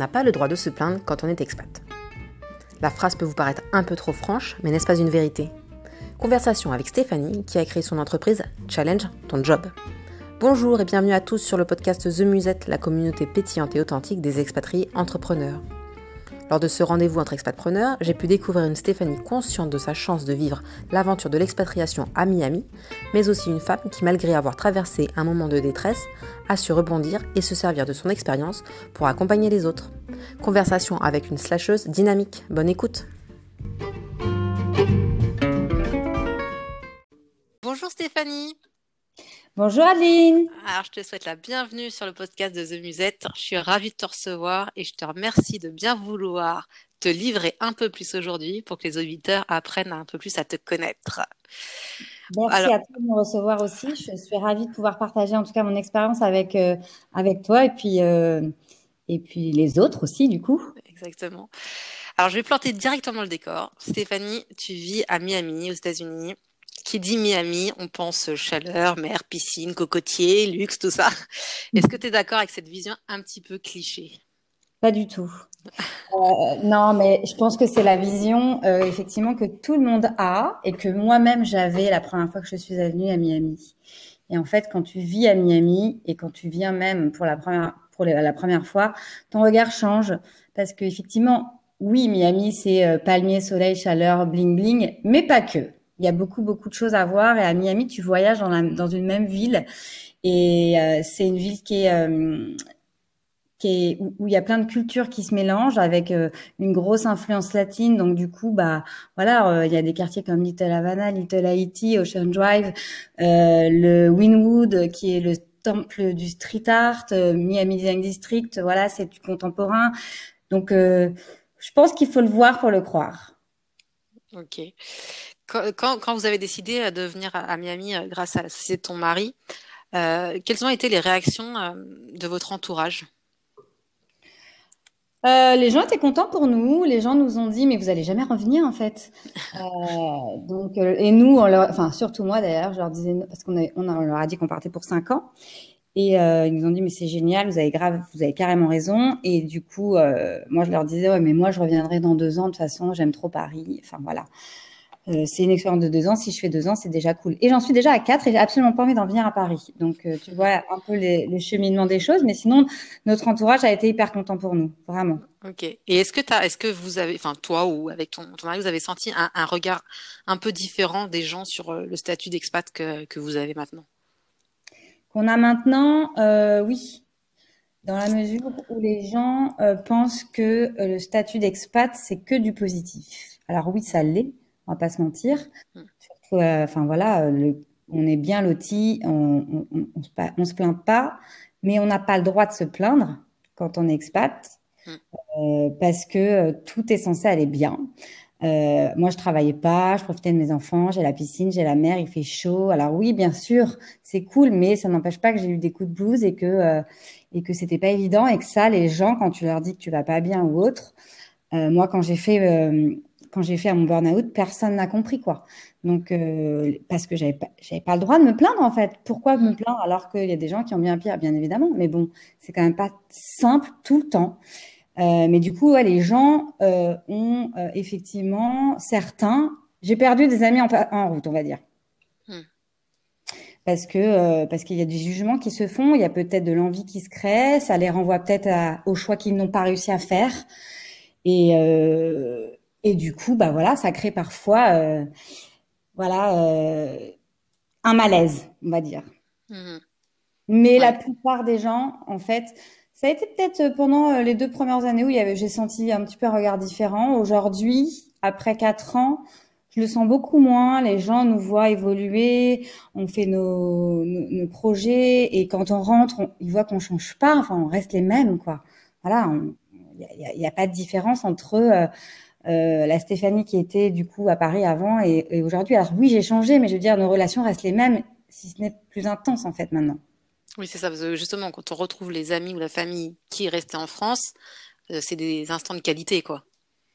n'a pas le droit de se plaindre quand on est expat. La phrase peut vous paraître un peu trop franche, mais n'est-ce pas une vérité? Conversation avec Stéphanie qui a créé son entreprise Challenge ton job. Bonjour et bienvenue à tous sur le podcast The Musette, la communauté pétillante et authentique des expatriés entrepreneurs. Lors de ce rendez-vous entre expatpreneurs, j'ai pu découvrir une Stéphanie consciente de sa chance de vivre l'aventure de l'expatriation à Miami, mais aussi une femme qui, malgré avoir traversé un moment de détresse, a su rebondir et se servir de son expérience pour accompagner les autres. Conversation avec une slasheuse dynamique. Bonne écoute. Bonjour Stéphanie. Bonjour Aline. Alors, je te souhaite la bienvenue sur le podcast de The Musette. Je suis ravie de te recevoir et je te remercie de bien vouloir te livrer un peu plus aujourd'hui pour que les auditeurs apprennent un peu plus à te connaître. Merci à toi de me recevoir aussi. Je suis ravie de pouvoir partager en tout cas mon expérience avec, euh, avec toi et puis, euh, et puis les autres aussi du coup. Exactement. Alors, je vais planter directement le décor. Stéphanie, tu vis à Miami, aux États-Unis. Qui dit Miami, on pense chaleur, mer, piscine, cocotier, luxe, tout ça. Est-ce que tu es d'accord avec cette vision un petit peu cliché? Pas du tout. Euh, non, mais je pense que c'est la vision euh, effectivement que tout le monde a et que moi-même j'avais la première fois que je suis venue à Miami. Et en fait, quand tu vis à Miami et quand tu viens même pour la première pour la première fois, ton regard change parce que effectivement, oui, Miami c'est euh, palmier, soleil, chaleur, bling bling, mais pas que il y a beaucoup beaucoup de choses à voir et à Miami tu voyages dans, dans une même ville et euh, c'est une ville qui est euh, qui est, où, il y a plein de cultures qui se mélangent avec euh, une grosse influence latine. Donc du coup, bah voilà, il y a des quartiers comme Little Havana, Little Haiti, Ocean Drive, le Winwood qui est le temple du street art, Miami Design District. Voilà, c'est du contemporain. Donc je pense qu'il faut le voir pour le croire. Ok. Quand, quand, vous avez décidé euh, de venir à, Miami euh, grâce à la société de ton mari, euh, quelles ont été les réactions de votre entourage? Les gens étaient contents pour nous. Les gens nous ont dit, mais vous allez jamais revenir en fait. donc, et nous, on leur, enfin surtout moi d'ailleurs, je leur disais parce qu'on on, on leur a dit qu'on partait pour cinq ans. Et ils nous ont dit mais c'est génial, vous avez grave, vous avez carrément raison. Et du coup, moi je leur disais ouais mais moi je reviendrai dans deux ans de toute façon, j'aime trop Paris. Enfin voilà. Euh, c'est une expérience de deux ans. Si je fais deux ans, c'est déjà cool. Et j'en suis déjà à quatre et j'ai absolument pas envie d'en venir à Paris. Donc, euh, tu vois un peu les, les, cheminements des choses. Mais sinon, notre entourage a été hyper content pour nous, vraiment. Ok. Et est-ce que as, est-ce que vous avez, enfin toi ou avec ton, ton mari, vous avez senti un, un, regard un peu différent des gens sur euh, le statut d'expat que, que vous avez maintenant? Qu'on a maintenant, euh, oui. Dans la mesure où les gens pensent que le statut d'expat, c'est que du positif. Alors oui, ça l'est on va pas se mentir. Mm. Euh, enfin voilà, on est bien loti, on, on, se, plaint pas, mais on n'a pas le droit de se plaindre quand on est expat, mm. euh, parce que euh, tout est censé aller bien. moi, je travaillais pas, je profitais de mes enfants, j'ai la piscine, j'ai la mer, il fait chaud. Alors oui, bien sûr, c'est cool, mais ça n'empêche pas que j'ai eu des coups de blues et que et que c'était pas évident et que ça, les gens, quand tu leur dis que tu vas pas bien ou autre, moi, quand j'ai fait quand j'ai fait mon burn-out, personne n'a compris quoi. Donc euh, parce que j'avais pas, j'avais pas le droit de me plaindre en fait. Pourquoi me plaindre alors qu'il y a des gens qui ont bien pire, bien évidemment? Mais bon, c'est quand même pas simple tout le temps. Euh, mais du coup, ouais, les gens euh, ont euh, effectivement certains. J'ai perdu des amis en, en route, on va dire. Hmm. Parce que euh, parce qu'il y a des jugements qui se font, il y a peut-être de l'envie qui se crée, ça les renvoie peut-être au choix qu'ils n'ont pas réussi à faire. Et, euh, et du coup, bah voilà, ça crée parfois, euh, voilà, euh, un malaise, on va dire. Mmh. Mais la plupart des gens, en fait, ça a été peut-être pendant euh, les deux premières années où il y avait, j'ai senti un petit peu un regard différent. Aujourd'hui, après quatre ans, je le sens beaucoup moins. Les gens nous voient évoluer, on fait nos, nos, projets et quand on rentre, ils voient qu'on change pas. Enfin, on reste les mêmes, quoi. Voilà, il n'y a, a, pas de différence entre euh, euh, la Stéphanie qui était du coup à Paris avant et, aujourd'hui. Alors oui, j'ai changé, mais je veux dire, nos relations restent les mêmes, si ce n'est plus intense en fait maintenant. Oui, c'est ça. Parce que justement, quand on retrouve les amis ou la famille qui est en France, euh, c'est des instants de qualité, quoi.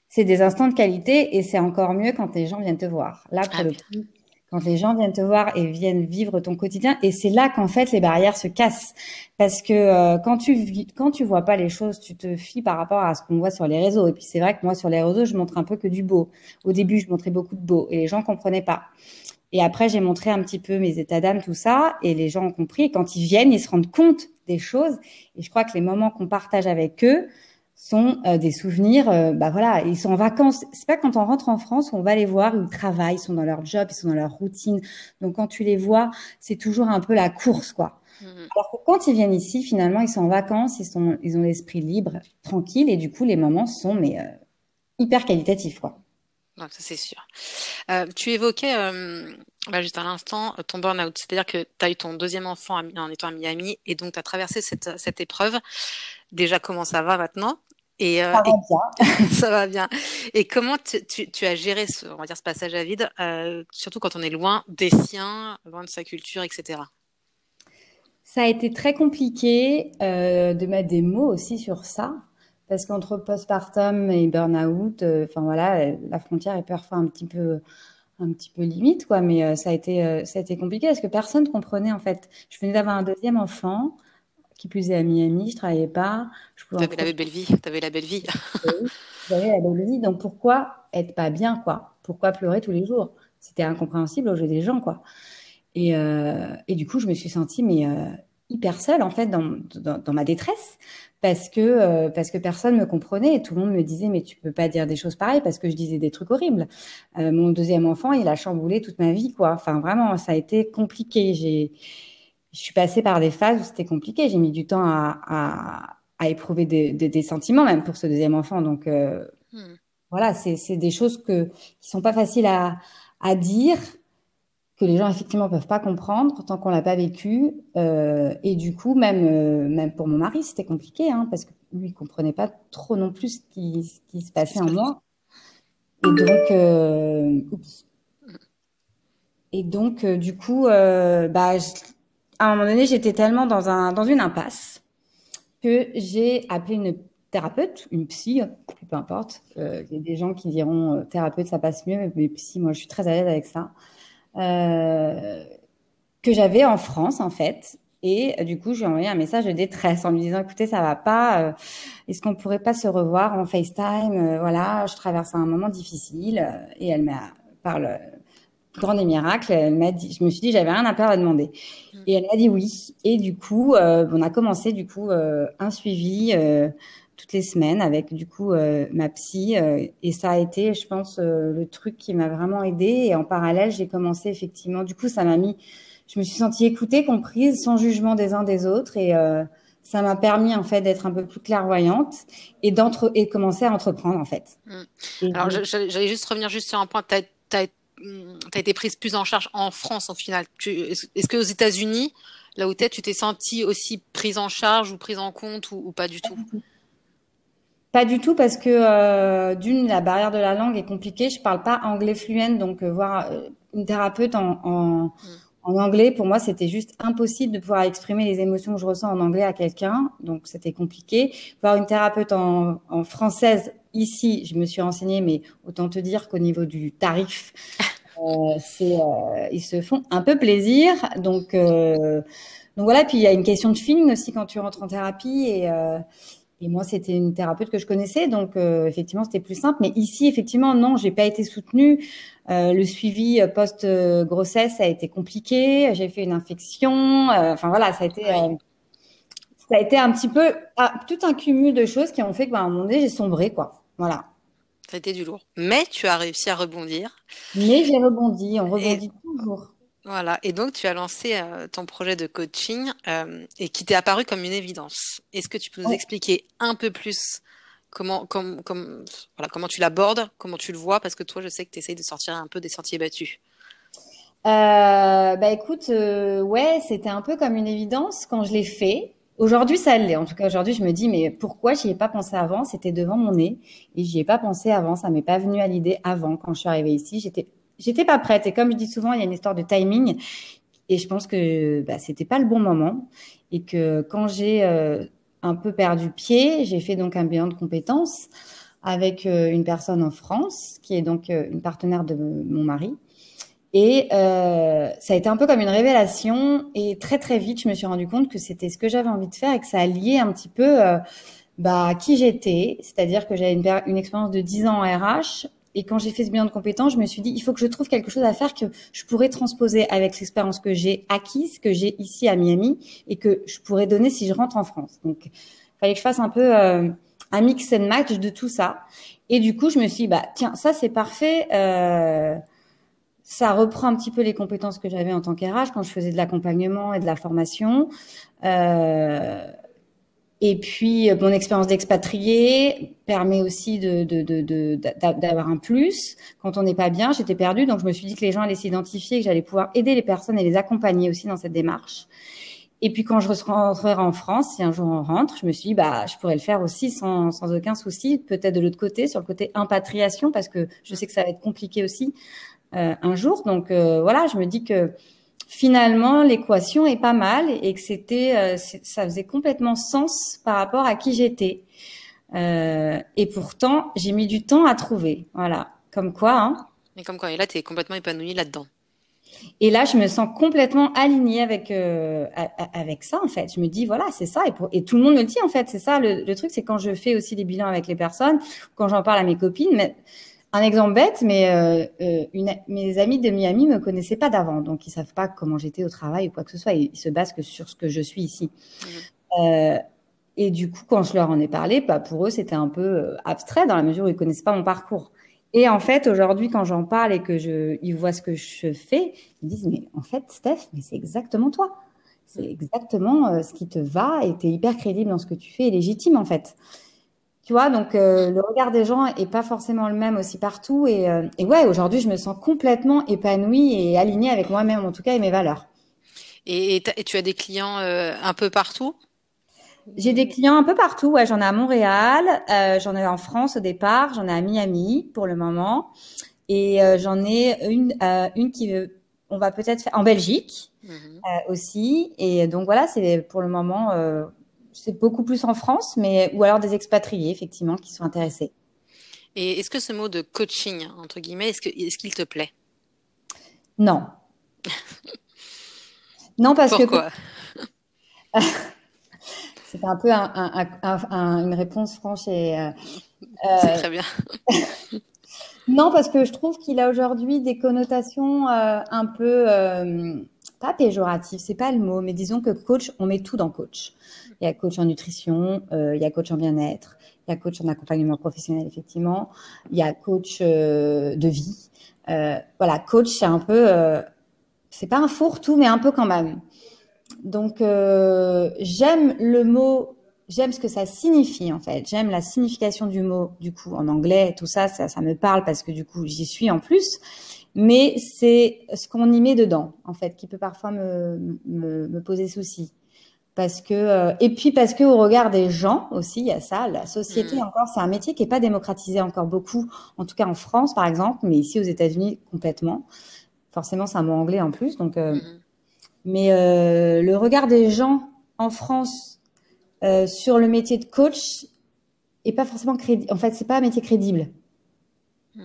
C'est des instants de qualité et c'est encore mieux quand les gens viennent te voir. Là, pour ah le coup, quand les gens viennent te voir et viennent vivre ton quotidien. Et c'est là qu'en fait les barrières se cassent, parce que euh, quand tu quand tu vois pas les choses, tu te fies par rapport à ce qu'on voit sur les réseaux. Et puis c'est vrai que moi sur les réseaux, je montre un peu que du beau. Au début, je montrais beaucoup de beau et les gens comprenaient pas. Et après, j'ai montré un petit peu mes états d'âme, tout ça, et les gens ont compris. Et quand ils viennent, ils se rendent compte des choses. Et je crois que les moments qu'on partage avec eux, sont euh, des souvenirs. Euh, bah voilà, ils sont en vacances. C'est pas quand on rentre en France on va les voir, ils travaillent, ils sont dans leur job, ils sont dans leur routine. Donc quand tu les vois, c'est toujours un peu la course, quoi. Mmh. Alors que quand ils viennent ici, finalement, ils sont en vacances, ils sont, ils ont l'esprit libre, tranquille, et du coup, les moments sont mais euh, hyper qualitatifs, quoi. ça c'est sûr. Euh, tu évoquais bah, juste à l'instant ton burn-out, c'est-à-dire que tu as eu ton deuxième enfant en étant à Miami et donc tu as traversé cette, cette épreuve. Déjà, comment ça va maintenant et, euh, ça va bien. ça va bien. Et comment tu, tu, as géré ce, on va dire, ce passage à vide, euh, surtout quand on est loin des siens, loin de sa culture, etc. Ça a été très compliqué euh, de mettre des mots aussi sur ça, parce qu'entre postpartum et burn-out, enfin voilà, la frontière est parfois un petit peu un petit peu limite quoi mais ça a été ça a été compliqué parce que personne comprenait en fait je venais d'avoir un deuxième enfant qui plus est à Miami, je travaillais pas. Tu avais la belle vie, tu avais la belle vie. J'avais la belle vie, donc pourquoi être pas bien, quoi? Pourquoi pleurer tous les jours? C'était incompréhensible au jeu des gens, quoi. Et, euh, et du coup, je me suis sentie mais euh, hyper seule en fait dans, dans, dans ma détresse parce que euh, parce que personne me comprenait et tout le monde me disait mais tu peux pas dire des choses pareilles parce que je disais des trucs horribles. Euh, mon deuxième enfant, il a chamboulé toute ma vie, quoi. Enfin vraiment, ça a été compliqué. J'ai je suis passée par des phases où c'était compliqué. J'ai mis du temps à, à, à éprouver des, des, des, sentiments, même pour ce deuxième enfant. Donc, euh, hmm. voilà, c'est des choses que, qui sont pas faciles à, à dire, que les gens effectivement peuvent pas comprendre tant qu'on l'a pas vécu. Euh, et du coup, même, euh, même pour mon mari, c'était compliqué, hein, parce que lui, il comprenait pas trop non plus ce qui, ce qui se passait en moi. Et donc, euh, oups. Et donc, euh, du coup, euh, bah, je, à un moment donné, j'étais tellement dans, un, dans une impasse que j'ai appelé une thérapeute, une psy, peu importe. Euh, il y a des gens qui diront euh, thérapeute, ça passe mieux, mais psy, moi, je suis très à l'aise avec ça. Euh, que j'avais en France, en fait. Et du coup, j'ai envoyé un message de détresse en lui disant, écoutez, ça va pas. Est-ce qu'on pourrait pas se revoir en FaceTime? Voilà, je traverse un moment difficile. Et elle m'a parle grand des miracles, elle m'a dit, je me suis dit, j'avais rien à perdre à demander. Mm. Et elle m'a dit oui. Et du coup, euh, on a commencé du coup euh, un suivi euh, toutes les semaines avec du coup ma psy. Et ça a été, je pense, le truc qui m'a vraiment aidée. Et en parallèle, j'ai commencé effectivement. Du coup, ça m'a mis. Je me suis sentie écoutée, comprise, sans jugement des uns des autres. Et ça m'a permis en fait d'être un peu plus clairvoyante et d'entre et commencer à entreprendre en fait. Mm. Alors, j'allais juste revenir juste sur un point. As, tu as été prise plus en charge en France au final Est-ce que aux États-Unis, là où tu es, tu t'es sentie aussi prise en charge ou prise en compte ou, ou pas du tout Pas du tout parce que euh, d'une, la barrière de la langue est compliquée. Je parle pas anglais fluent, donc euh, voir euh, une thérapeute en, en, mm. en anglais, pour moi, c'était juste impossible de pouvoir exprimer les émotions que je ressens en anglais à quelqu'un, donc c'était compliqué. Voir une thérapeute en, en française ici, je me suis renseignée, mais autant te dire qu'au niveau du tarif, euh, euh, ils se font un peu plaisir. Donc, euh, donc voilà. Puis il y a une question de feeling aussi quand tu rentres en thérapie. Et, et moi, c'était une thérapeute que je connaissais, donc effectivement, c'était plus simple. Mais ici, effectivement, non, j'ai pas été soutenue. le suivi post grossesse a été compliqué. J'ai fait une infection. Enfin voilà, ça a été ça a été un petit peu ah, tout un cumul de choses qui ont fait qu'à un moment donné, j'ai sombré, quoi. Voilà. Ça a été du lourd. Mais tu as réussi à rebondir. Mais j'ai rebondi, on rebondit toujours. Voilà, et donc tu as lancé euh, ton projet de coaching euh, et qui t'est apparu comme une évidence. Est-ce que tu peux nous ouais. expliquer un peu plus comment, comme, comme, voilà, comment tu l'abordes, comment tu le vois? Parce que toi, je sais que tu essayes de sortir un peu des sentiers battus. Euh, bah écoute, ouais, c'était un peu comme une évidence quand je l'ai fait. Aujourd'hui, ça l'est. En tout cas, aujourd'hui, je me dis, mais pourquoi j'y ai pas pensé avant? C'était devant mon nez et j'y ai pas pensé avant. Ça m'est pas venu à l'idée avant. Quand je suis arrivée ici, j'étais, j'étais pas prête. Et comme je dis souvent, il y a une histoire de timing. Et je pense que bah, c'était pas le bon moment. Et que quand j'ai euh, un peu perdu pied, j'ai fait donc un bilan de compétences avec euh, une personne en France qui est donc euh, une partenaire de mon mari Et euh, ça a été un peu comme une révélation. Et très très vite, je me suis rendu compte que c'était ce que j'avais envie de faire et que ça alliait un petit peu euh, bah, qui j'étais. C'est-à-dire que j'avais une, une, expérience de 10 ans en RH. Et quand j'ai fait ce bilan de compétences, je me suis dit, il faut que je trouve quelque chose à faire que je pourrais transposer avec l'expérience que j'ai acquise, que j'ai ici à Miami, et que je pourrais donner si je rentre en France. Donc, il fallait que je fasse un peu euh, un mix and match de tout ça. Et du coup, je me suis dit, bah, tiens, ça c'est parfait. Euh, ça reprend un petit peu les compétences que j'avais en tant qu'RH quand je faisais de l'accompagnement et de la formation. Euh, et puis, mon expérience d'expatrié permet aussi de, de, de, d'avoir un plus. Quand on n'est pas bien, j'étais perdue, donc je me suis dit que les gens allaient s'identifier, que j'allais pouvoir aider les personnes et les accompagner aussi dans cette démarche. Et puis quand je rentrerai en France, si un jour on rentre, je me suis dit, bah, je pourrais le faire aussi sans, sans aucun souci, peut-être de l'autre côté, sur le côté impatriation, parce que je sais que ça va être compliqué aussi euh, un jour. Donc euh, voilà, je me dis que finalement l'équation est pas mal et que c'était, euh, ça faisait complètement sens par rapport à qui j'étais. et pourtant, j'ai mis du temps à trouver. Voilà, comme quoi. Hein. Et comme quoi, et là, tu es complètement épanouie là-dedans. Et là, je me sens complètement alignée avec avec ça en fait. Je me dis voilà, c'est ça et, pour, et tout le monde me le dit en fait. C'est ça le, le truc, c'est quand je fais aussi des bilans avec les personnes, quand j'en parle à mes copines, mais un exemple bête, mais euh, euh, mes amis de Miami me connaissaient pas d'avant, donc ils savent pas comment j'étais au travail ou quoi que ce soit. Ils, se basent que sur ce que je suis ici. Mmh. Euh, et du coup, quand je leur en ai parlé, bah, pour eux, c'était un peu abstrait dans la mesure où ils connaissent pas mon parcours. Et en fait, aujourd'hui, quand j'en parle et que je, ils voient ce que je fais, ils disent mais en fait, Steph, mais c'est exactement toi. C'est mmh. exactement ce qui te va et tu es hyper crédible dans ce que tu fais et légitime en fait. Tu vois, donc euh, le regard des gens est pas forcément le même aussi partout. Et, euh, et ouais, aujourd'hui, je me sens complètement épanouie et alignée avec moi-même, en tout cas, et mes valeurs. Et, et tu as des clients euh, un peu partout? J'ai des clients un peu partout. Ouais, j'en ai à Montréal, j'en ai en France au départ, j'en ai à Miami pour le moment, et j'en ai une, une qui on va peut-être faire en Belgique mhm. aussi. Et donc voilà, c'est pour le moment c'est beaucoup plus en France, mais ou alors des expatriés effectivement qui sont intéressés. Et est-ce que ce mot de coaching entre guillemets, est-ce qu'il te plaît? Non. non parce Pourquoi? Que c'est un peu une réponse franche et. Euh, c'est euh, très bien. non parce que je trouve qu'il a aujourd'hui des connotations euh, un peu pas péjoratives, c'est pas le mot, mais disons que coach, on met tout dans coach. Il y a coach en nutrition, euh, il y a coach en bien-être, il y a coach en accompagnement professionnel, effectivement. Il y a coach euh, de vie. Euh, voilà, coach, c'est un peu, c'est pas un fourre-tout, mais un peu quand même. Donc, j'aime le mot, j'aime ce que ça signifie en fait. J'aime la signification du mot, du coup, en anglais, tout ça, ça, me parle parce que du coup, j'y suis en plus mais c'est ce qu'on y met dedans, en fait, qui peut parfois me poser souci parce que euh, et puis parce que au regard des gens aussi il y a ça la société mm. encore c'est un métier qui est pas démocratisé encore beaucoup en tout cas en France par exemple mais ici aux États-Unis complètement forcément c'est un mot anglais en plus donc euh, mm. mais euh, le regard des gens en France sur le métier de coach est pas forcément crédible en fait c'est pas un métier crédible mm.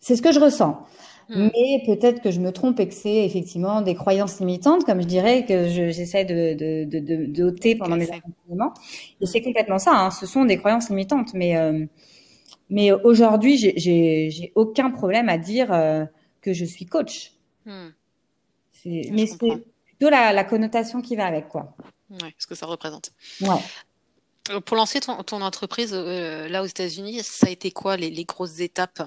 c'est ce que je ressens Mm. Mais peut-être que je me trompe et que c'est effectivement des croyances limitantes, comme je dirais, que j'essaie de, de, de, de, d'ôter pendant mes accompagnements. Et c'est complètement ça, hein, ce sont des croyances limitantes. Mais, euh, mais aujourd'hui, j'ai, aucun problème à dire euh, que je suis coach. Mm. mais c'est plutôt la, la, connotation qui va avec, quoi. Ouais, ce que ça représente. Ouais. Euh, pour lancer ton, ton entreprise là aux États-Unis, ça a été quoi les, les grosses étapes?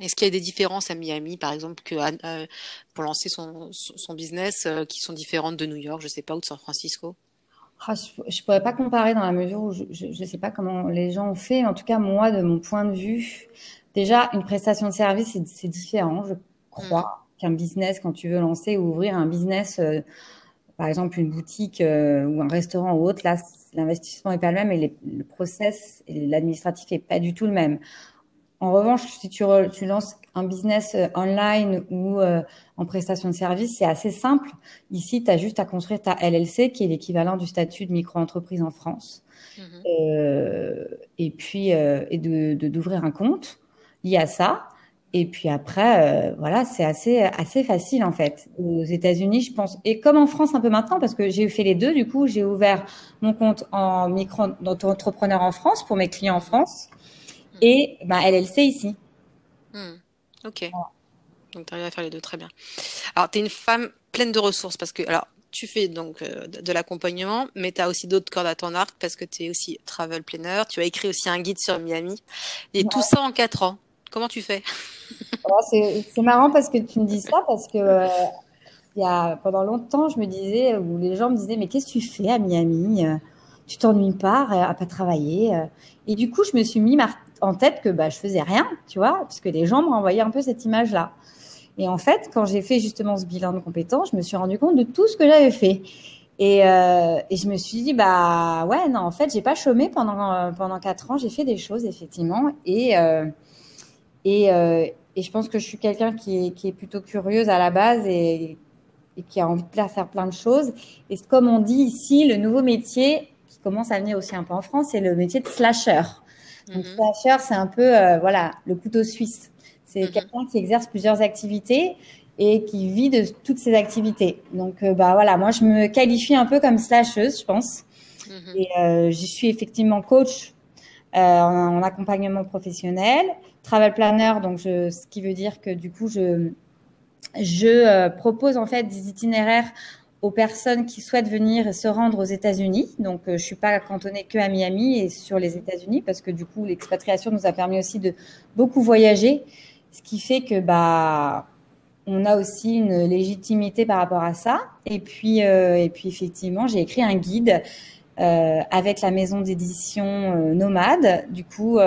Est-ce qu'il y a des différences à Miami, par exemple, que euh, pour lancer son, son business, euh, qui sont différentes de New York, je sais pas, ou de San Francisco? Ah, Je ne pourrais pas comparer dans la mesure où je ne sais pas comment les gens ont fait. En tout cas, moi, de mon point de vue, déjà, une prestation de service, c'est différent, je crois, mmh. qu'un business, quand tu veux lancer ou ouvrir un business, euh, par exemple une boutique ou un restaurant ou autre, là, l'investissement n'est pas le même et le process et l'administratif est pas du tout le même. En revanche, si tu, lances un business euh, online ou euh, en prestation de service, c'est assez simple. Ici, tu as juste à construire ta LLC, qui est l'équivalent du statut de micro-entreprise en France. Mhm. Euh, et puis, et de d'ouvrir un compte lié à ça. Et puis après, euh, voilà, c'est assez assez facile en fait. Aux États-Unis, je pense, et comme en France un peu maintenant, parce que j'ai fait les deux. Du coup, j'ai ouvert mon compte en micro entrepreneur en France pour mes clients en France et bah, LLC ici. Hmm. Ok. Donc, tu arrives à faire les deux très bien. Alors, tu es une femme pleine de ressources parce que, alors, tu fais donc euh, de, l'accompagnement, mais tu as aussi d'autres cordes à ton arc parce que tu es aussi travel planner. Tu as écrit aussi un guide sur Miami. Et tout ça en quatre ans. Comment tu fais? C'est marrant parce que tu me dis ça parce que euh, il y a, pendant longtemps, je me disais, ou les gens me disaient, mais qu'est-ce que tu fais à Miami? Tu t'ennuies pas à pas travailler Et du coup, je me suis mis en tête que bah, je faisais rien, tu vois, parce que les gens me renvoyaient un peu cette image-là. Et en fait, quand j'ai fait justement ce bilan de compétences, je me suis rendu compte de tout ce que j'avais fait. Et, euh, et, je me suis dit bah ouais non en fait j'ai pas chômé pendant euh, pendant quatre ans j'ai fait des choses effectivement et euh, et, et je pense que je suis quelqu'un qui est, qui est plutôt curieuse à la base et, et qui a envie de faire plein de choses et comme on dit ici le nouveau métier qui commence à venir aussi un peu en France c'est le métier de slasher donc slasher c'est un peu euh, voilà le couteau suisse c'est mm-hmm. quelqu'un qui exerce plusieurs activités et qui vit de toutes ces activités. Donc, euh, bah voilà, moi je me qualifie un peu comme slasheuse, je pense. Mm-hmm. Et euh, je suis effectivement coach euh, en, accompagnement professionnel, travel planner, donc je, ce qui veut dire que du coup je je propose en fait des itinéraires aux personnes qui souhaitent venir se rendre aux États-Unis. Donc, je suis pas cantonnée que à Miami et sur les États-Unis parce que du coup, l'expatriation nous a permis aussi de beaucoup voyager, ce qui fait que bah on a aussi une légitimité par rapport à ça. Et puis, euh, et puis effectivement, j'ai écrit un guide euh, avec la maison d'édition euh, Nomade, du coup,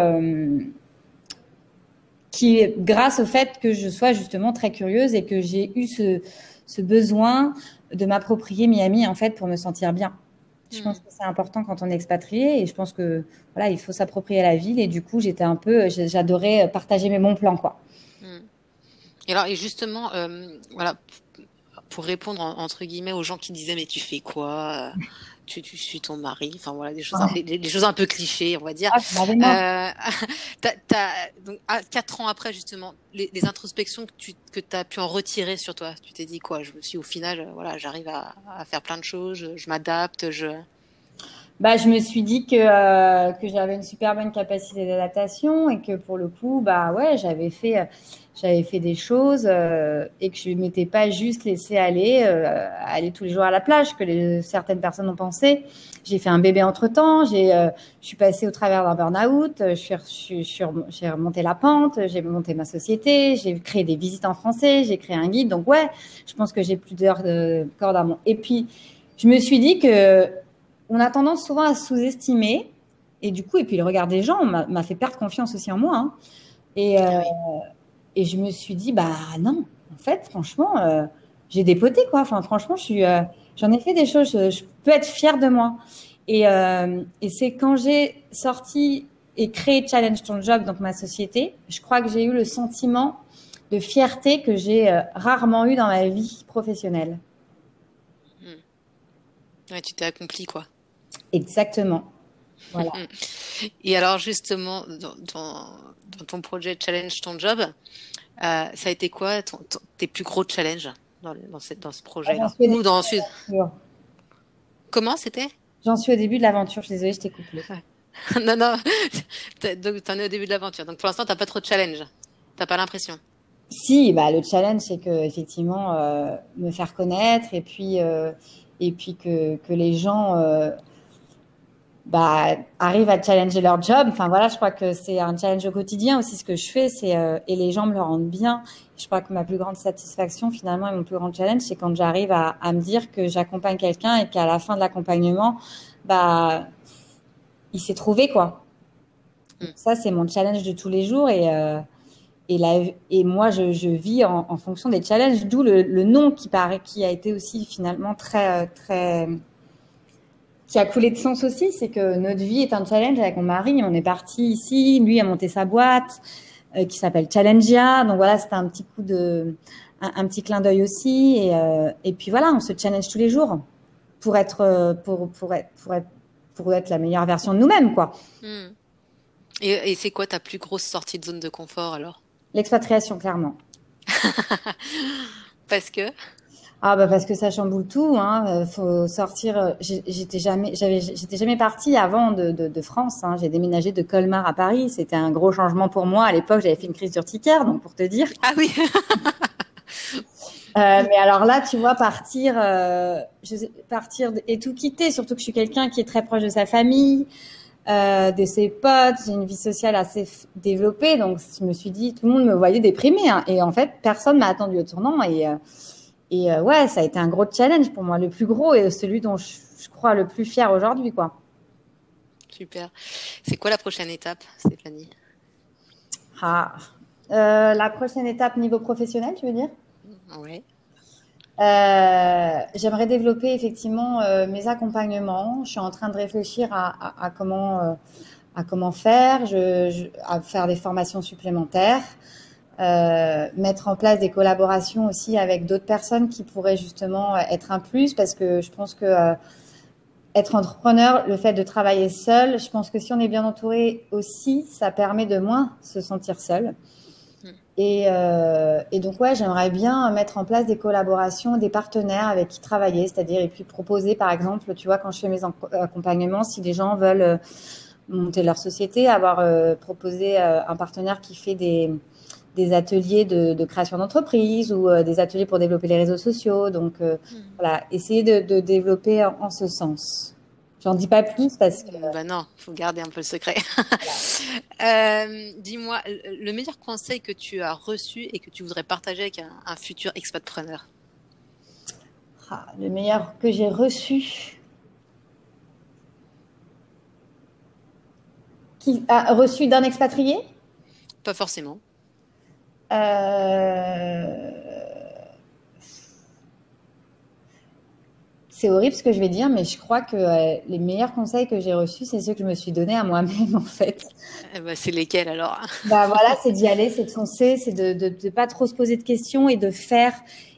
qui grâce au fait que je sois justement très curieuse et que j'ai eu ce besoin de m'approprier Miami en fait pour me sentir bien. Je pense hmm. que c'est important quand on est expatrié et je pense que voilà, il faut s'approprier la ville et du coup, j'étais un peu, j'adorais partager mes bons plans quoi. Et alors, et justement, euh, voilà, pour répondre entre guillemets aux gens qui disaient mais tu fais quoi? Tu, tu suis ton mari, enfin voilà des choses, un, des, choses un peu clichés, on va dire. Ah, euh, donc, quatre ans après justement, les, introspections que tu que as pu en retirer sur toi, tu t'es dit quoi? Je me suis au final, euh, voilà, j'arrive à, à, faire plein de choses, je, je m'adapte, je bah, je me suis dit que, euh, que j'avais une super bonne capacité d'adaptation et que pour le coup, bah ouais, j'avais fait, j'avais fait des choses euh, et que je m'étais pas juste laissé aller, euh, aller tous les jours à la plage, que les, certaines personnes ont pensé. J'ai fait un bébé entre temps, j'ai, je suis passée au travers d'un burn-out, je suis, je j'ai remonté la pente, j'ai monté ma société, j'ai créé des visites en français, j'ai créé un guide. Donc ouais, je pense que j'ai plusieurs cordes à mon. Et puis, je me suis dit que on a tendance souvent à sous-estimer. Et du coup, et puis le regard des gens m'a fait perdre confiance aussi en moi. Hein. Et, euh, et je me suis dit, bah non, en fait, franchement, euh, j'ai dépoté quoi. Enfin, franchement, je suis, euh, j'en ai fait des choses. Je, peux être fière de moi. Et, et c'est quand j'ai sorti et créé Challenge Ton Job, donc ma société, je crois que j'ai eu le sentiment de fierté que j'ai rarement eu dans ma vie professionnelle. Hmm. Ouais, tu t'es accompli quoi. Exactement. Voilà. Et alors justement, dans, ton projet Challenge ton job, euh, ça a été quoi tes plus gros challenges dans, ce projet-là Ou dans Comment c'était? J'en suis au début de l'aventure. Je suis désolée, je t'ai coupé. non, non. Donc, tu en es au début de l'aventure. Donc, pour l'instant, tu n'as pas trop de challenge. Tu n'as pas l'impression? Si, bah, le challenge, c'est que effectivement, euh, me faire connaître et puis, euh, et puis que, que les gens bah, arrivent à challenger leur job. Enfin voilà, je crois que c'est un challenge au quotidien aussi ce que je fais, c'est euh, et les gens me le rendent bien. Je crois que ma plus grande satisfaction finalement et mon plus grand challenge, c'est quand j'arrive à, à, me dire que j'accompagne quelqu'un et qu'à la fin de l'accompagnement, bah il s'est trouvé quoi. Mm. ça c'est mon challenge de tous les jours et euh, et, la, et moi je, je vis en, en, fonction des challenges, d'où le, le nom qui paraît qui a été aussi finalement très très qui a coulé de sens aussi, c'est que notre vie est un challenge avec mon mari. On est parti ici, lui a monté sa boîte euh, qui s'appelle Challengia. Donc voilà, c'était un petit coup de, un, petit clin d'œil aussi. Et, euh, et puis voilà, on se challenge tous les jours pour être, euh, pour, pour être, pour être, pour être la meilleure version de nous-mêmes, quoi. Hmm. Et, et c'est quoi ta plus grosse sortie de zone de confort alors? L'expatriation, clairement. parce que? Ah bah parce que ça chamboule tout, hein. Euh, faut sortir. Euh, j'étais jamais, j'avais, j'étais jamais partie avant de, de, de France. Hein. J'ai déménagé de Colmar à Paris. C'était un gros changement pour moi à l'époque. J'avais fait une crise d'urticaire, donc pour te dire. Ah oui. euh, mais alors là, tu vois, partir, euh, je, partir et tout quitter. Surtout que je suis quelqu'un qui est très proche de sa famille, euh, de ses potes. J'ai une vie sociale assez développée, donc je me suis dit, tout le monde me voyait déprimée. Hein. Et en fait, personne m'a attendu au tournant et et euh, ouais, ça a été un gros challenge pour moi, le plus gros et celui dont je, crois le plus fier aujourd'hui, quoi. Super. C'est quoi la prochaine étape, Stéphanie? Ah, euh, La prochaine étape niveau professionnel, tu veux dire? Oui. Euh, J'aimerais développer effectivement euh, mes accompagnements. Je suis en train de réfléchir à, à, à comment à comment faire, je, je, à faire des formations supplémentaires. Euh, mettre en place des collaborations aussi avec d'autres personnes qui pourraient justement être un plus parce que je pense que euh, être entrepreneur, le fait de travailler seul, je pense que si on est bien entouré aussi, ça permet de moins se sentir seul. Hmm. Et, euh, et, donc ouais, j'aimerais bien mettre en place des collaborations, des partenaires avec qui travailler, c'est-à-dire et puis proposer par exemple, tu vois, quand je fais mes accompagnements, si des gens veulent monter leur société, avoir proposé un partenaire qui fait des des ateliers de, création d'entreprise ou euh, des ateliers pour développer les réseaux sociaux. Donc, euh, hmm. voilà, essayer de, développer en, ce sens. J'en dis pas plus parce que. Bah non, faut garder un peu le secret. Euh, dis-moi, le meilleur conseil que tu as reçu et que tu voudrais partager avec un, futur expatpreneur? Ah, Le meilleur que j'ai reçu. Qui a reçu d'un expatrié? Pas forcément. Euh, c'est horrible ce que je vais dire, mais je crois que euh, les meilleurs conseils que j'ai reçus, c'est ceux que je me suis donné à moi-même, en fait. Eh ben, c'est lesquels alors? Bah voilà, c'est d'y aller, c'est de foncer, c'est de, ne pas trop se poser de questions et de faire,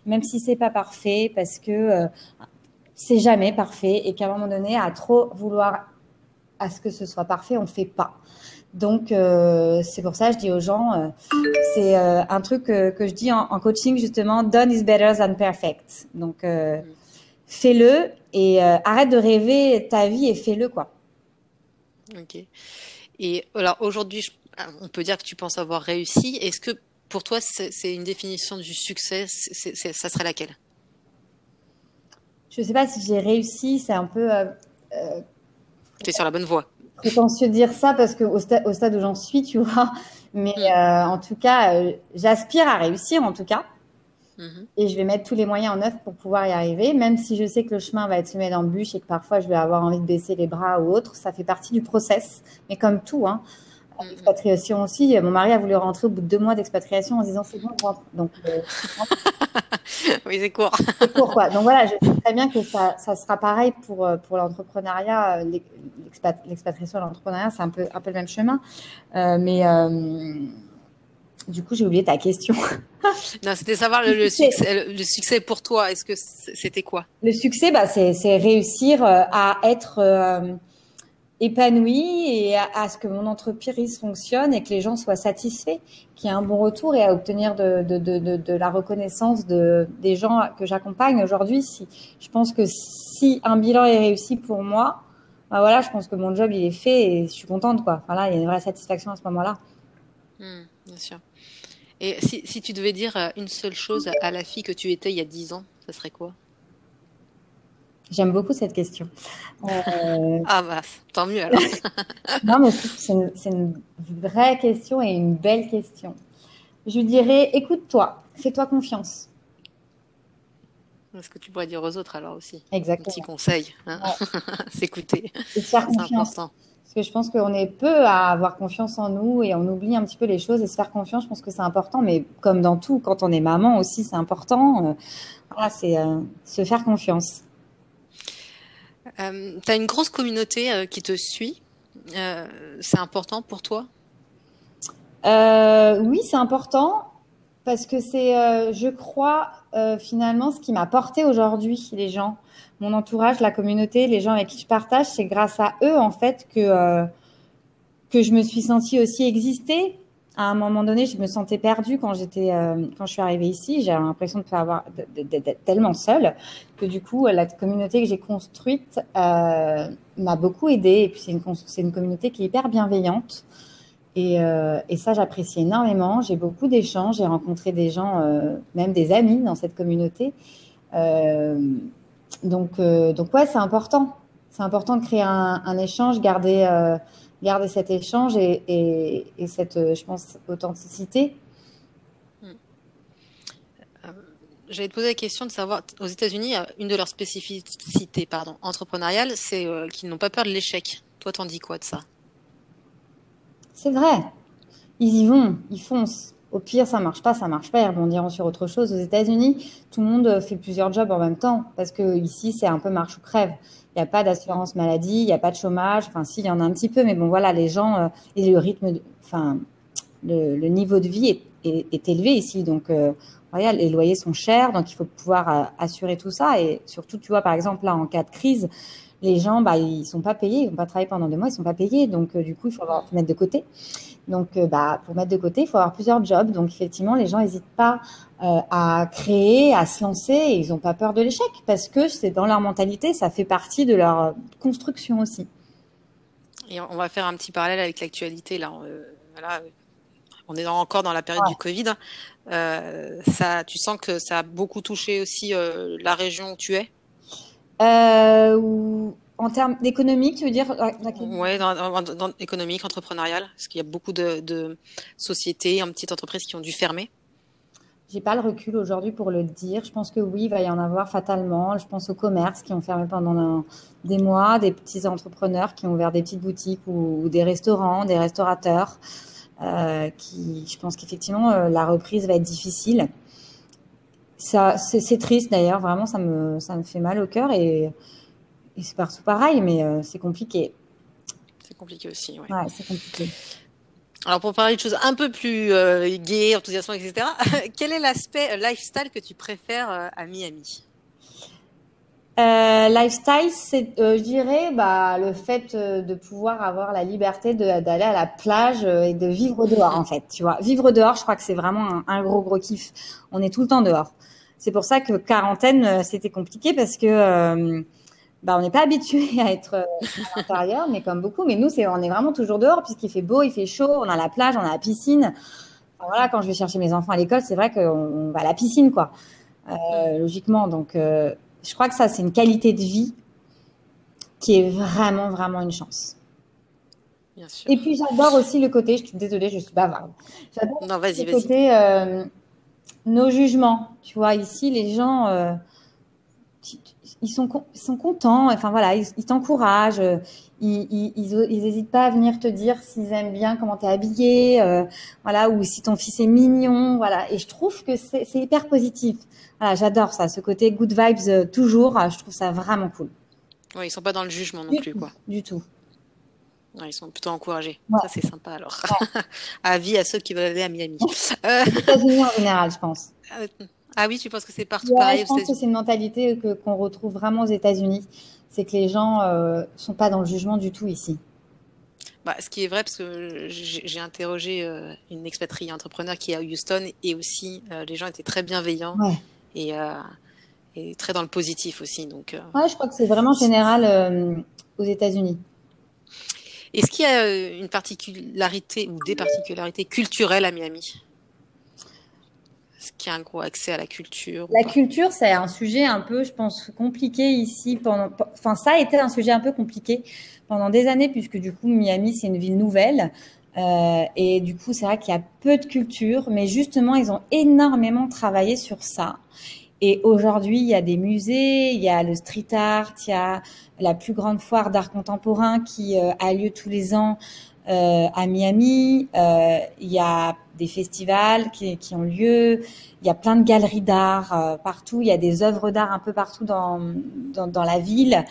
même si c'est pas parfait, parce que euh, c'est jamais parfait et qu'à un moment donné, à trop vouloir à ce que ce soit parfait, on fait pas. Donc, euh, c'est pour ça que je dis aux gens, euh, c'est euh, un truc que, je dis en, coaching justement, done is better than perfect. Donc, fais-le et arrête de rêver ta vie et fais-le quoi. Ok. Et alors aujourd'hui, on peut dire que tu penses avoir réussi. Est-ce que pour toi, c'est une définition du succès? Ça serait laquelle? Je ne sais pas si j'ai réussi. C'est un peu. tu es sur la bonne voie prétentieux de dire ça parce que au, au stade où j'en suis, tu vois. Mais mm. euh, en tout cas, euh, j'aspire à réussir, en tout cas. Mm-hmm. Et je vais mettre tous les moyens en œuvre pour pouvoir y arriver, même si je sais que le chemin va être semé d'embûches et que parfois je vais avoir envie de baisser les bras ou autre. Ça fait partie du process. Mais comme tout, hein, L'expatriation aussi. Mon mari a voulu rentrer au bout de deux mois d'expatriation en se disant c'est bon, Donc, euh, oui, c'est court. C'est court, quoi. Donc voilà, je sais très bien que ça, ça sera pareil pour, euh, pour l'entrepreneuriat. L'expatriation et l'entrepreneuriat, c'est un peu, un peu le même chemin. Euh, mais du coup, j'ai oublié ta question. non, c'était savoir le, succès, le, succès pour toi. Est-ce que c'était quoi? Le succès, bah, c'est réussir à être épanouie et à, ce que mon entreprise fonctionne et que les gens soient satisfaits, qu'il y ait un bon retour et à obtenir de, la reconnaissance de, des gens que j'accompagne aujourd'hui. Si, je pense que si un bilan est réussi pour moi, bah voilà, je pense que mon job il est fait et je suis contente quoi. Voilà, il y a une vraie satisfaction à ce moment-là. Hmm, bien sûr. Et si, si tu devais dire une seule chose à la fille que tu étais il y a dix ans, ça serait quoi? J'aime beaucoup cette question. Euh... ah bah, tant mieux alors. non, mais c'est une, une, vraie question et une belle question. Je dirais, écoute-toi, fais-toi confiance. Ce que tu pourrais dire aux autres alors aussi. Exactement. Un petit conseil, hein s'écouter. C'est important. Parce que je pense qu'on est peu à avoir confiance en nous et on oublie un petit peu les choses et se faire confiance, je pense que c'est important. Mais comme dans tout, quand on est maman aussi, c'est important. Euh, voilà, c'est euh, se faire confiance. Euh, tu as une grosse communauté euh, qui te suit. Euh, c'est important pour toi? Oui, c'est important parce que c'est, je crois, finalement, ce qui m'a porté aujourd'hui, les gens, mon entourage, la communauté, les gens avec qui je partage, c'est grâce à eux, en fait, que, que je me suis sentie aussi exister à un moment donné, je me sentais perdue quand j'étais, euh, quand je suis arrivée ici. J'ai l'impression de avoir d'être tellement seule que du coup, la communauté que j'ai construite euh, m'a beaucoup aidée. Et puis c'est une, c'est une communauté qui est hyper bienveillante. Et, euh, et ça, j'apprécie énormément. J'ai beaucoup d'échanges. J'ai rencontré des gens, même des amis dans cette communauté. Donc, donc ouais, c'est important. C'est important de créer un échange, garder garder cet échange et, et, et cette, euh, je pense, authenticité. Hmm. Euh, j'allais te poser la question de savoir, aux États-Unis, une de leurs spécificités pardon, entrepreneuriales, c'est euh, qu'ils n'ont pas peur de l'échec. Toi, t'en dis quoi de ça? C'est vrai. Ils y vont, ils foncent. Au pire, ça marche pas, ça marche pas, ils rebondiront sur autre chose. Aux États-Unis, tout le monde fait plusieurs jobs en même temps parce que ici, c'est un peu marche ou crève. Il n'y a pas d'assurance maladie, il n'y a pas de chômage. Enfin, si, il y en a un petit peu, mais bon, voilà, les gens euh, et le rythme, enfin, le, niveau de vie est, élevé ici. Donc, euh, les loyers sont chers, donc il faut pouvoir euh, assurer tout ça. Et surtout, tu vois, par exemple, là, en cas de crise, les gens, bah, ils sont pas payés, ils vont pas travailler pendant deux mois, ils sont pas payés. Donc, euh, du coup, il faut, avoir, faut mettre de côté. Donc, euh, bah, pour mettre de côté, il faut avoir plusieurs jobs. Donc, effectivement, les gens n'hésitent pas euh, à créer, à se lancer. Et ils n'ont pas peur de l'échec parce que c'est dans leur mentalité, ça fait partie de leur construction aussi. Et on va faire un petit parallèle avec l'actualité. Là, voilà, on est encore dans la période ouais. du Covid. Ça, tu sens que ça a beaucoup touché aussi la région où tu es? Euh, en termes d'économique, tu veux dire Oui, dans, dans, dans, économique, entrepreneurial, parce qu'il y a beaucoup de, de, sociétés, en petites entreprises qui ont dû fermer. J'ai pas le recul aujourd'hui pour le dire. Je pense que oui, il va y en avoir fatalement. Je pense aux commerces qui ont fermé pendant un, des mois, des petits entrepreneurs qui ont ouvert des petites boutiques ou, ou des restaurants, des restaurateurs. Euh, qui, je pense qu'effectivement, euh, la reprise va être difficile. Ça, c'est triste d'ailleurs. Vraiment, ça me, ça me fait mal au cœur et et c'est partout pareil, mais euh, c'est compliqué. C'est compliqué aussi, ouais. ouais c'est compliqué. Alors pour parler de choses un peu plus euh, gaies, enthousiasmantes, etc., quel est l'aspect euh, lifestyle que tu préfères euh, à Miami? Euh, lifestyle, c'est, je dirais, bah, le fait de pouvoir avoir la liberté d'aller à la plage et de vivre dehors, en fait. Tu vois, vivre dehors, je crois que c'est vraiment un, gros gros kiff. On est tout le temps dehors. C'est pour ça que quarantaine, c'était compliqué parce que bah, on n'est pas habitué à être euh, à l'intérieur, mais comme beaucoup. Mais nous, c'est, on est vraiment toujours dehors puisqu'il fait beau, il fait chaud, on a la plage, on a la piscine. Voilà, quand je vais chercher mes enfants à l'école, c'est vrai qu'on va à la piscine, quoi, euh, logiquement. Donc, euh, je crois que ça, c'est une qualité de vie qui est vraiment, vraiment une chance. Bien sûr. Et puis, j'adore aussi le côté, je suis désolée, je suis bavarde. J'adore non, vas-y, le côté euh, nos jugements. Tu vois, ici, les gens euh, ils sont, ils sont contents, enfin voilà, ils, ils t'encouragent, ils, ils, hésitent pas à venir te dire s'ils aiment bien comment t'es habillé, euh, voilà, ou si ton fils est mignon, voilà. Et je trouve que c'est hyper positif. Voilà, j'adore ça, ce côté good vibes euh, toujours, je trouve ça vraiment cool. Oui, ils sont pas dans le jugement non du plus, tout, quoi. Du tout. Ouais, ils sont plutôt encouragés. Ouais. Ça, c'est sympa alors. Ouais. Avis à ceux qui veulent aller à Miami. Euh... Les États-Unis en général, je pense. Ah oui, tu penses que c'est partout pareil Je pense que c'est une mentalité qu'on retrouve vraiment aux États-Unis. C'est que les gens euh, sont pas dans le jugement du tout ici. Bah, ce qui est vrai, parce que j'ai interrogé euh, une expatriée entrepreneur qui est à Houston et aussi euh, les gens étaient très bienveillants ouais. et, euh, et, très dans le positif aussi. Donc, ouais, je crois que c'est vraiment général aux États-Unis. Est-ce qu'il y a une particularité ou des particularités culturelles à Miami? Qu'il y a un gros accès à la culture La culture, c'est un sujet un peu, je pense, compliqué ici. Pendant, enfin, ça a été un sujet un peu compliqué pendant des années, puisque du coup, Miami, c'est une ville nouvelle. Euh, et du coup, c'est vrai qu'il y a peu de culture, mais justement, ils ont énormément travaillé sur ça. Et aujourd'hui, il y a des musées, il y a le street art, il y a la plus grande foire d'art contemporain qui euh, a lieu tous les ans euh, à Miami. Euh, il y a des festivals qui, qui, ont lieu. Il y a plein de galeries d'art euh, partout. Il y a des œuvres d'art un peu partout dans, dans, dans la ville.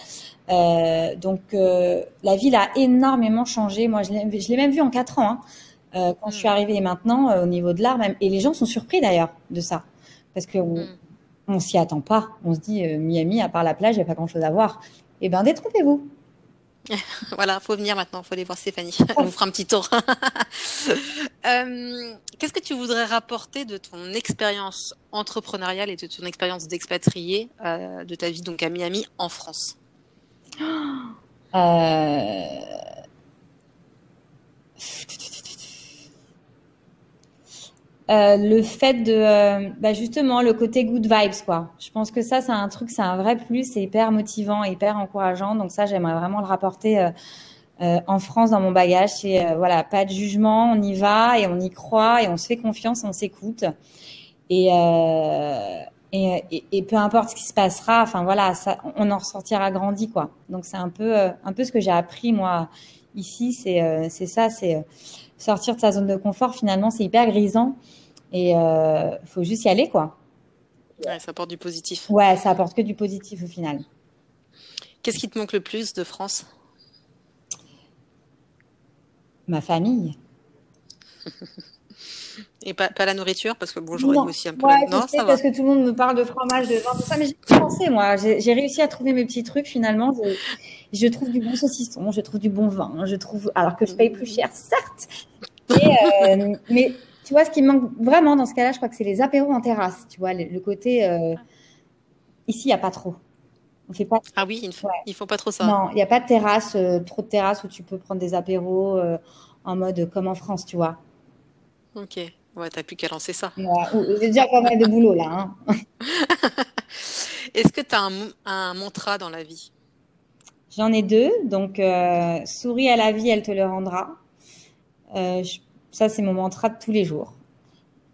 Donc, la ville a énormément changé. Moi, je l'ai même vu en quatre ans. Hein, euh, quand je suis arrivée et maintenant, euh, au niveau de l'art même. Et les gens sont surpris d'ailleurs de ça. Parce que on, mm. on s'y attend pas. On se dit, Miami, à part la plage, il n'y a pas grand-chose à voir. Eh bien, détrompez-vous. voilà, faut venir maintenant, faut aller voir Stéphanie. On vous fera un petit tour. euh, Qu'est-ce que tu voudrais rapporter de ton expérience entrepreneuriale et de ton expérience d'expatrié euh, de ta vie donc à Miami en France? Euh... Euh, le fait de, euh, bah justement, le côté good vibes, quoi. Je pense que ça, c'est un truc, c'est un vrai plus, c'est hyper motivant, hyper encourageant. Donc ça, j'aimerais vraiment le rapporter euh, en France dans mon bagage. C'est voilà, pas de jugement, on y va et on y croit et on se fait confiance, on s'écoute. Et, et, et, peu importe ce qui se passera, enfin voilà, on en ressortira grandi, quoi. Donc c'est un peu, un peu ce que j'ai appris moi ici, c'est c'est ça, c'est sortir de sa zone de confort. Finalement, c'est hyper grisant. Et euh, faut juste y aller, quoi. Ouais, ça apporte du positif. Ouais, ça apporte que du positif au final. Qu'est-ce qui te manque le plus de France? Ma famille. Et pas, pas, la nourriture? Parce que bon, j'aurais aussi un peu. Ouais, non, ça parce que tout le monde me parle de fromage, de vin, tout ça, mais j'ai pensé moi. J'ai réussi à trouver mes petits trucs finalement. Je, je, trouve du bon saucisson, je trouve du bon vin, je trouve alors que je paye plus cher, certes. Et, euh, mais tu vois, ce qui me manque vraiment dans ce cas-là, je crois que c'est les apéros en terrasse. Tu vois, le, le côté. Euh, ici, il n'y a pas trop. On fait pas. Ah oui, il ne faut, ouais. faut, pas trop ça. Non, il n'y a pas de terrasse, euh, trop de terrasse où tu peux prendre des apéros euh, en mode comme en France, tu vois. Ok. Ouais, t'as plus qu'à lancer ça. Ouais, J'ai déjà pas mal de boulot là. Hein. Est-ce que tu as un, un, mantra dans la vie? J'en ai deux. Donc, euh, souris à la vie, elle te le rendra. Je ça, c'est mon mantra de tous les jours.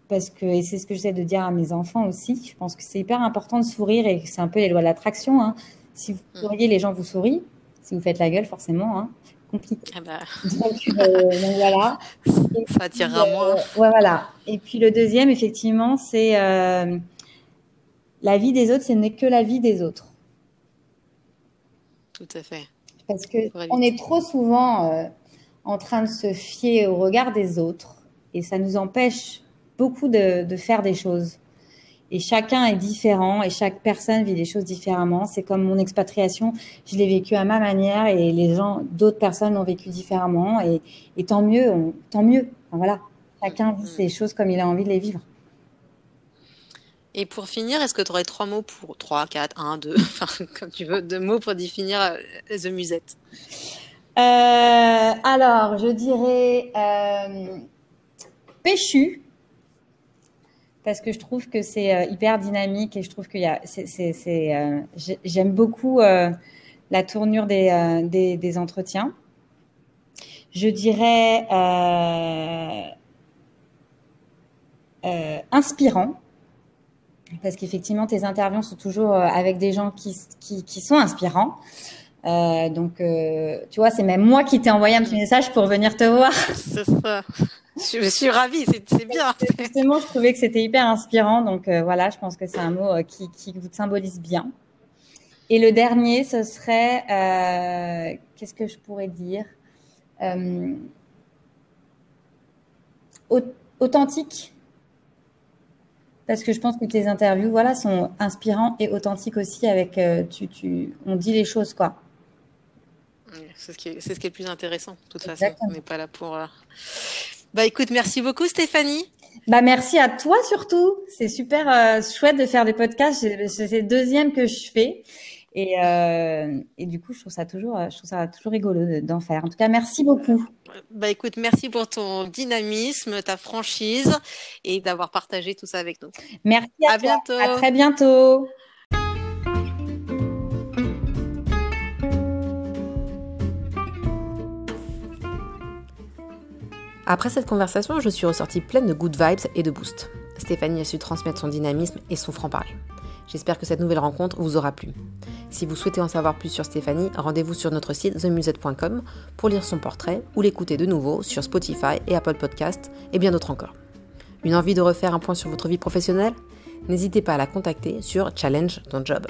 Parce que, et c'est ce que j'essaie de dire à mes enfants aussi, je pense que c'est hyper important de sourire et c'est un peu les lois de l'attraction. Hein. Si vous souriez, les gens vous sourient. Si vous faites la gueule, forcément, hein, compliqué. Ah bah. donc, euh, donc, voilà. Et Ça puis. Euh, ouais, voilà. Et puis le deuxième, effectivement, c'est euh, la vie des autres, ce n'est que la vie des autres. Tout à fait. Parce que on est trop souvent euh, en train de se fier au regard des autres et ça nous empêche beaucoup de, de, faire des choses. Et chacun est différent et chaque personne vit les choses différemment. C'est comme mon expatriation, je l'ai vécu à ma manière et les gens, d'autres personnes l'ont vécu différemment et, et, tant mieux, on, tant mieux. Enfin, voilà, chacun vit ses choses comme il a envie de les vivre. Et pour finir, est-ce que tu aurais trois mots pour trois, quatre, un, deux, enfin comme tu veux, deux mots pour définir euh, The Musette? Euh, alors, je dirais euh, péchu, parce que je trouve que c'est euh, hyper dynamique et je trouve c'est, euh, j'aime beaucoup la tournure des, entretiens. Je dirais inspirant, parce qu'effectivement, tes interviews sont toujours avec des gens qui sont inspirants. Euh, donc, euh, tu vois, c'est même moi qui t'ai envoyé un petit message pour venir te voir. C'est ça. Je suis ravie, c'est bien. Justement, je trouvais que c'était hyper inspirant. Donc euh, voilà, je pense que c'est un mot qui, qui, vous symbolise bien. Et le dernier, ce serait, qu'est-ce que je pourrais dire? Authentique. Parce que je pense que tes interviews, voilà, sont inspirants et authentiques aussi. Avec, tu, tu, on dit les choses, quoi. C'est ce, qui est, ce qui est le plus intéressant, de toute Exactement. façon. On n'est pas là pour. Euh... Bah écoute, merci beaucoup Stéphanie. Bah merci à toi surtout. C'est super euh, chouette de faire des podcasts. C'est le deuxième que je fais. Et, euh, et, du coup, je trouve ça toujours, je trouve ça toujours rigolo d'en faire. En tout cas, merci beaucoup. Bah écoute, merci pour ton dynamisme, ta franchise et d'avoir partagé tout ça avec nous. Merci à, à toi. bientôt. À très bientôt. Après cette conversation, je suis ressortie pleine de good vibes et de boost. Stéphanie a su transmettre son dynamisme et son franc-parler. J'espère que cette nouvelle rencontre vous aura plu. Si vous souhaitez en savoir plus sur Stéphanie, rendez-vous sur notre site themusette.com pour lire son portrait ou l'écouter de nouveau sur Spotify et Apple Podcast et bien d'autres encore. Une envie de refaire un point sur votre vie professionnelle? N'hésitez pas à la contacter sur Challenge ton job.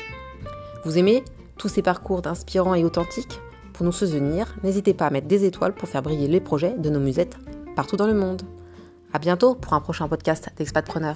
Vous aimez tous ces parcours inspirants et authentiques? Pour nous soutenir, n'hésitez pas à mettre des étoiles pour faire briller les projets de nos musettes partout dans le monde. À bientôt pour un prochain podcast d'Expatpreneur.